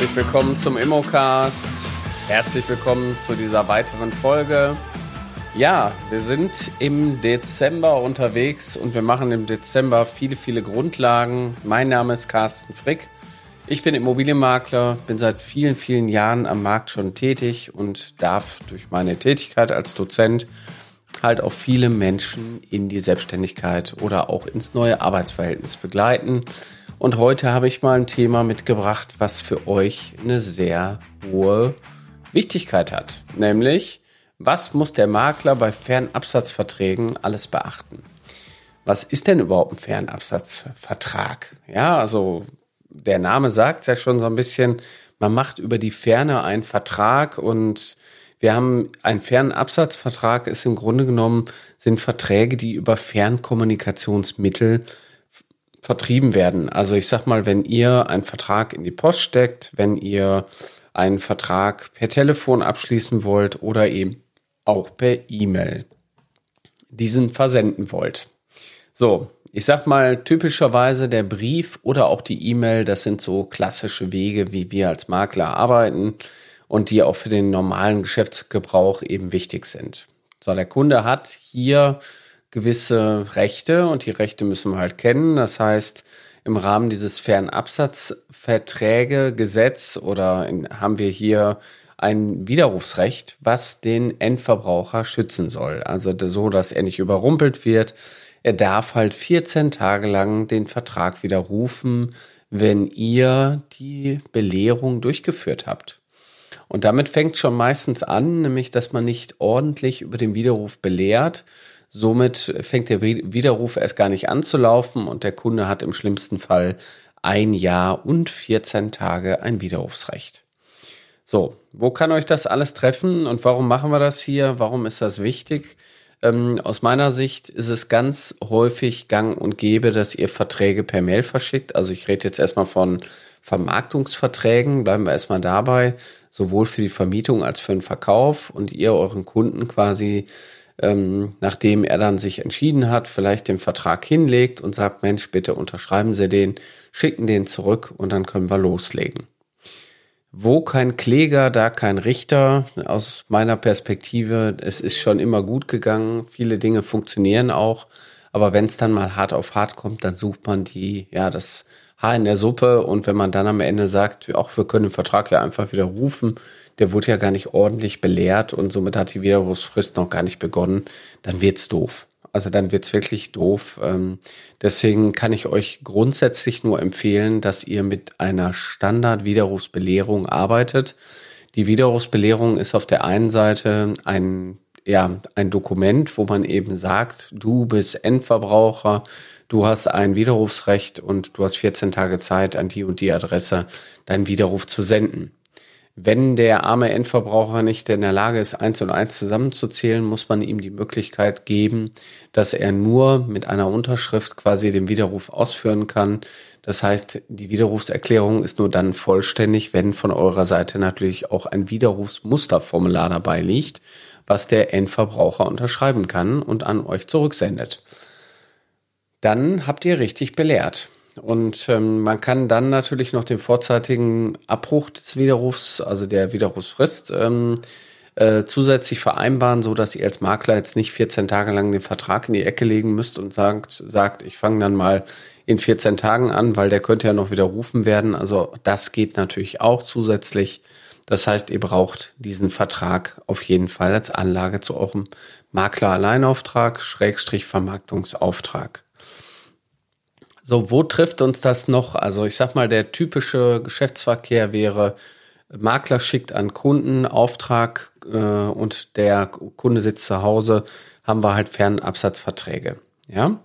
Herzlich willkommen zum Immocast. Herzlich willkommen zu dieser weiteren Folge. Ja, wir sind im Dezember unterwegs und wir machen im Dezember viele, viele Grundlagen. Mein Name ist Carsten Frick. Ich bin Immobilienmakler, bin seit vielen, vielen Jahren am Markt schon tätig und darf durch meine Tätigkeit als Dozent halt auch viele Menschen in die Selbstständigkeit oder auch ins neue Arbeitsverhältnis begleiten. Und heute habe ich mal ein Thema mitgebracht, was für euch eine sehr hohe Wichtigkeit hat. Nämlich, was muss der Makler bei Fernabsatzverträgen alles beachten? Was ist denn überhaupt ein Fernabsatzvertrag? Ja, also der Name sagt ja schon so ein bisschen, man macht über die Ferne einen Vertrag und wir haben einen Fernabsatzvertrag ist im Grunde genommen sind Verträge, die über Fernkommunikationsmittel vertrieben werden. Also ich sag mal, wenn ihr einen Vertrag in die Post steckt, wenn ihr einen Vertrag per Telefon abschließen wollt oder eben auch per E-Mail diesen versenden wollt. So, ich sag mal, typischerweise der Brief oder auch die E-Mail, das sind so klassische Wege, wie wir als Makler arbeiten und die auch für den normalen Geschäftsgebrauch eben wichtig sind. So, der Kunde hat hier gewisse Rechte und die Rechte müssen wir halt kennen. Das heißt, im Rahmen dieses Fernabsatzverträge, Gesetz oder in, haben wir hier ein Widerrufsrecht, was den Endverbraucher schützen soll. Also so, dass er nicht überrumpelt wird, er darf halt 14 Tage lang den Vertrag widerrufen, wenn ihr die Belehrung durchgeführt habt. Und damit fängt schon meistens an, nämlich dass man nicht ordentlich über den Widerruf belehrt. Somit fängt der Widerruf erst gar nicht an zu laufen und der Kunde hat im schlimmsten Fall ein Jahr und 14 Tage ein Widerrufsrecht. So, wo kann euch das alles treffen und warum machen wir das hier? Warum ist das wichtig? Ähm, aus meiner Sicht ist es ganz häufig gang und gäbe, dass ihr Verträge per Mail verschickt. Also ich rede jetzt erstmal von Vermarktungsverträgen, bleiben wir erstmal dabei, sowohl für die Vermietung als für den Verkauf und ihr euren Kunden quasi, ähm, nachdem er dann sich entschieden hat, vielleicht den Vertrag hinlegt und sagt, Mensch, bitte unterschreiben Sie den, schicken den zurück und dann können wir loslegen. Wo kein Kläger, da kein Richter. Aus meiner Perspektive, es ist schon immer gut gegangen. Viele Dinge funktionieren auch. Aber wenn es dann mal hart auf hart kommt, dann sucht man die, ja, das Haar in der Suppe. Und wenn man dann am Ende sagt, auch wir können den Vertrag ja einfach wieder rufen, der wurde ja gar nicht ordentlich belehrt und somit hat die Widerrufsfrist noch gar nicht begonnen, dann wird's doof. Also dann wird's wirklich doof. Ähm, deswegen kann ich euch grundsätzlich nur empfehlen, dass ihr mit einer Standard-Widerrufsbelehrung arbeitet. Die Widerrufsbelehrung ist auf der einen Seite ein, ja, ein Dokument, wo man eben sagt, du bist Endverbraucher, du hast ein Widerrufsrecht und du hast 14 Tage Zeit, an die und die Adresse deinen Widerruf zu senden. Wenn der arme Endverbraucher nicht in der Lage ist, eins und eins zusammenzuzählen, muss man ihm die Möglichkeit geben, dass er nur mit einer Unterschrift quasi den Widerruf ausführen kann. Das heißt, die Widerrufserklärung ist nur dann vollständig, wenn von eurer Seite natürlich auch ein Widerrufsmusterformular dabei liegt, was der Endverbraucher unterschreiben kann und an euch zurücksendet. Dann habt ihr richtig belehrt. Und ähm, man kann dann natürlich noch den vorzeitigen Abbruch des Widerrufs, also der Widerrufsfrist, ähm, äh, zusätzlich vereinbaren, so dass ihr als Makler jetzt nicht 14 Tage lang den Vertrag in die Ecke legen müsst und sagt, sagt, ich fange dann mal in 14 Tagen an, weil der könnte ja noch widerrufen werden. Also das geht natürlich auch zusätzlich. Das heißt, ihr braucht diesen Vertrag auf jeden Fall als Anlage zu eurem Makler-Alleinauftrag, Schrägstrich Vermarktungsauftrag. So, wo trifft uns das noch? Also ich sag mal, der typische Geschäftsverkehr wäre, Makler schickt an Kunden Auftrag äh, und der Kunde sitzt zu Hause, haben wir halt Fernabsatzverträge. Ja.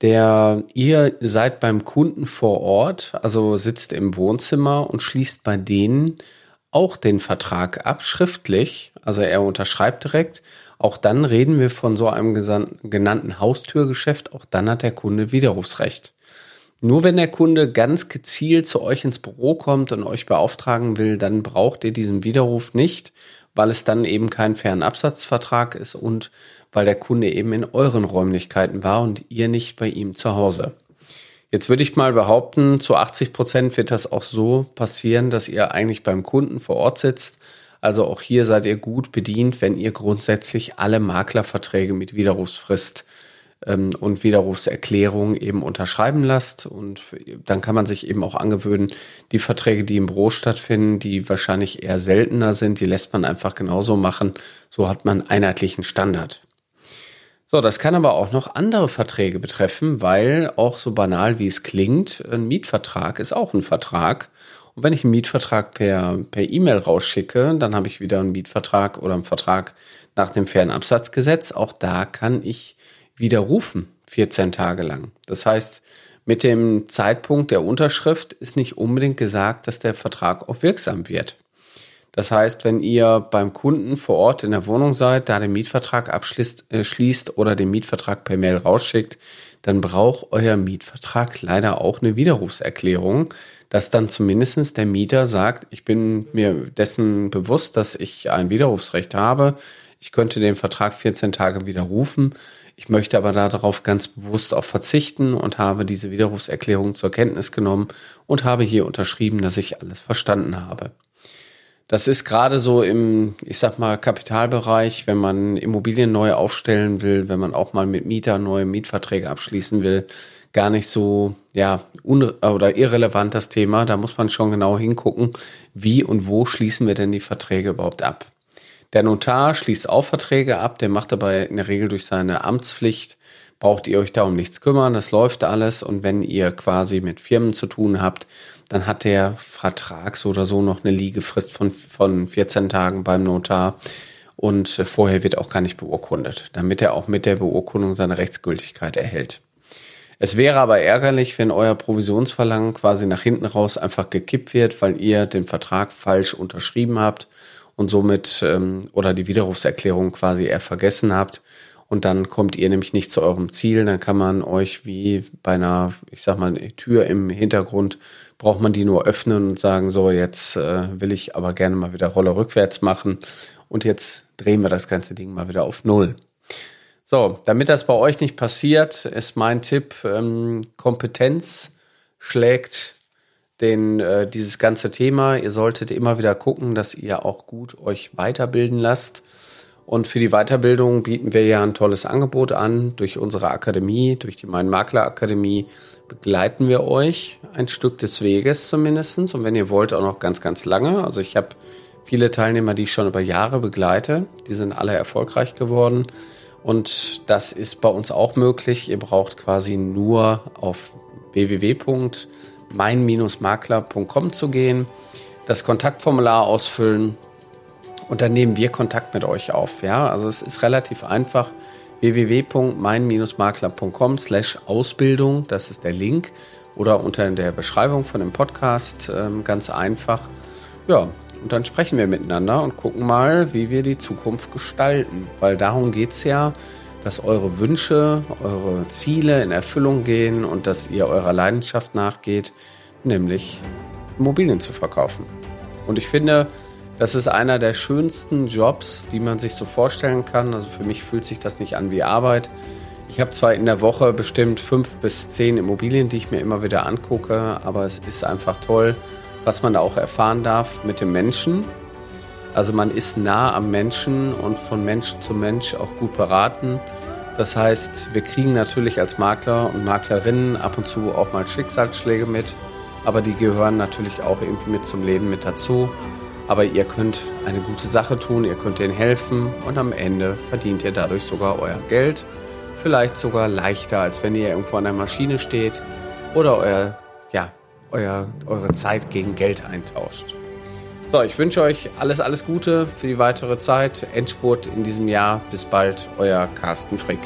Der, ihr seid beim Kunden vor Ort, also sitzt im Wohnzimmer und schließt bei denen auch den Vertrag ab, schriftlich. Also er unterschreibt direkt auch dann reden wir von so einem genannten Haustürgeschäft. Auch dann hat der Kunde Widerrufsrecht. Nur wenn der Kunde ganz gezielt zu euch ins Büro kommt und euch beauftragen will, dann braucht ihr diesen Widerruf nicht, weil es dann eben kein Fernabsatzvertrag ist und weil der Kunde eben in euren Räumlichkeiten war und ihr nicht bei ihm zu Hause. Jetzt würde ich mal behaupten, zu 80 Prozent wird das auch so passieren, dass ihr eigentlich beim Kunden vor Ort sitzt. Also auch hier seid ihr gut bedient, wenn ihr grundsätzlich alle Maklerverträge mit Widerrufsfrist ähm, und Widerrufserklärung eben unterschreiben lasst. Und dann kann man sich eben auch angewöhnen, die Verträge, die im Büro stattfinden, die wahrscheinlich eher seltener sind, die lässt man einfach genauso machen. So hat man einheitlichen Standard. So, das kann aber auch noch andere Verträge betreffen, weil auch so banal wie es klingt, ein Mietvertrag ist auch ein Vertrag. Und wenn ich einen Mietvertrag per per E-Mail rausschicke, dann habe ich wieder einen Mietvertrag oder einen Vertrag nach dem Fernabsatzgesetz. Auch da kann ich widerrufen, 14 Tage lang. Das heißt, mit dem Zeitpunkt der Unterschrift ist nicht unbedingt gesagt, dass der Vertrag auch wirksam wird. Das heißt, wenn ihr beim Kunden vor Ort in der Wohnung seid, da den Mietvertrag abschließt äh, schließt oder den Mietvertrag per Mail rausschickt, dann braucht euer Mietvertrag leider auch eine Widerrufserklärung, dass dann zumindestens der Mieter sagt, ich bin mir dessen bewusst, dass ich ein Widerrufsrecht habe. Ich könnte den Vertrag 14 Tage widerrufen. Ich möchte aber darauf ganz bewusst auch verzichten und habe diese Widerrufserklärung zur Kenntnis genommen und habe hier unterschrieben, dass ich alles verstanden habe. Das ist gerade so im, ich sag mal, Kapitalbereich, wenn man Immobilien neu aufstellen will, wenn man auch mal mit Mieter neue Mietverträge abschließen will, gar nicht so, ja, oder irrelevant das Thema. Da muss man schon genau hingucken, wie und wo schließen wir denn die Verträge überhaupt ab. Der Notar schließt auch Verträge ab, der macht dabei in der Regel durch seine Amtspflicht, braucht ihr euch da um nichts kümmern, das läuft alles und wenn ihr quasi mit Firmen zu tun habt, dann hat der Vertrag so oder so noch eine Liegefrist von, von 14 Tagen beim Notar. Und vorher wird auch gar nicht beurkundet, damit er auch mit der Beurkundung seine Rechtsgültigkeit erhält. Es wäre aber ärgerlich, wenn euer Provisionsverlangen quasi nach hinten raus einfach gekippt wird, weil ihr den Vertrag falsch unterschrieben habt und somit ähm, oder die Widerrufserklärung quasi eher vergessen habt und dann kommt ihr nämlich nicht zu eurem Ziel, dann kann man euch wie bei einer, ich sag mal, Tür im Hintergrund, braucht man die nur öffnen und sagen, so, jetzt äh, will ich aber gerne mal wieder Rolle rückwärts machen und jetzt drehen wir das ganze Ding mal wieder auf Null. So, damit das bei euch nicht passiert, ist mein Tipp, ähm, Kompetenz schlägt den, äh, dieses ganze Thema. Ihr solltet immer wieder gucken, dass ihr auch gut euch weiterbilden lasst und für die Weiterbildung bieten wir ja ein tolles Angebot an. Durch unsere Akademie, durch die Mein Makler Akademie begleiten wir euch ein Stück des Weges zumindestens Und wenn ihr wollt, auch noch ganz, ganz lange. Also ich habe viele Teilnehmer, die ich schon über Jahre begleite. Die sind alle erfolgreich geworden. Und das ist bei uns auch möglich. Ihr braucht quasi nur auf www.mein-makler.com zu gehen, das Kontaktformular ausfüllen und dann nehmen wir Kontakt mit euch auf. Ja, also es ist relativ einfach www.mein-makler.com slash Ausbildung, das ist der Link oder unter der Beschreibung von dem Podcast ähm, ganz einfach. Ja, und dann sprechen wir miteinander und gucken mal, wie wir die Zukunft gestalten, weil darum geht es ja, dass eure Wünsche, eure Ziele in Erfüllung gehen und dass ihr eurer Leidenschaft nachgeht, nämlich Immobilien zu verkaufen. Und ich finde, das ist einer der schönsten Jobs, die man sich so vorstellen kann. Also für mich fühlt sich das nicht an wie Arbeit. Ich habe zwar in der Woche bestimmt fünf bis zehn Immobilien, die ich mir immer wieder angucke, aber es ist einfach toll, was man da auch erfahren darf mit dem Menschen. Also man ist nah am Menschen und von Mensch zu Mensch auch gut beraten. Das heißt, wir kriegen natürlich als Makler und Maklerinnen ab und zu auch mal Schicksalsschläge mit, aber die gehören natürlich auch irgendwie mit zum Leben mit dazu. Aber ihr könnt eine gute Sache tun, ihr könnt denen helfen und am Ende verdient ihr dadurch sogar euer Geld. Vielleicht sogar leichter, als wenn ihr irgendwo an der Maschine steht oder euer, ja, euer, eure Zeit gegen Geld eintauscht. So, ich wünsche euch alles, alles Gute für die weitere Zeit. Endspurt in diesem Jahr. Bis bald, euer Carsten Frick.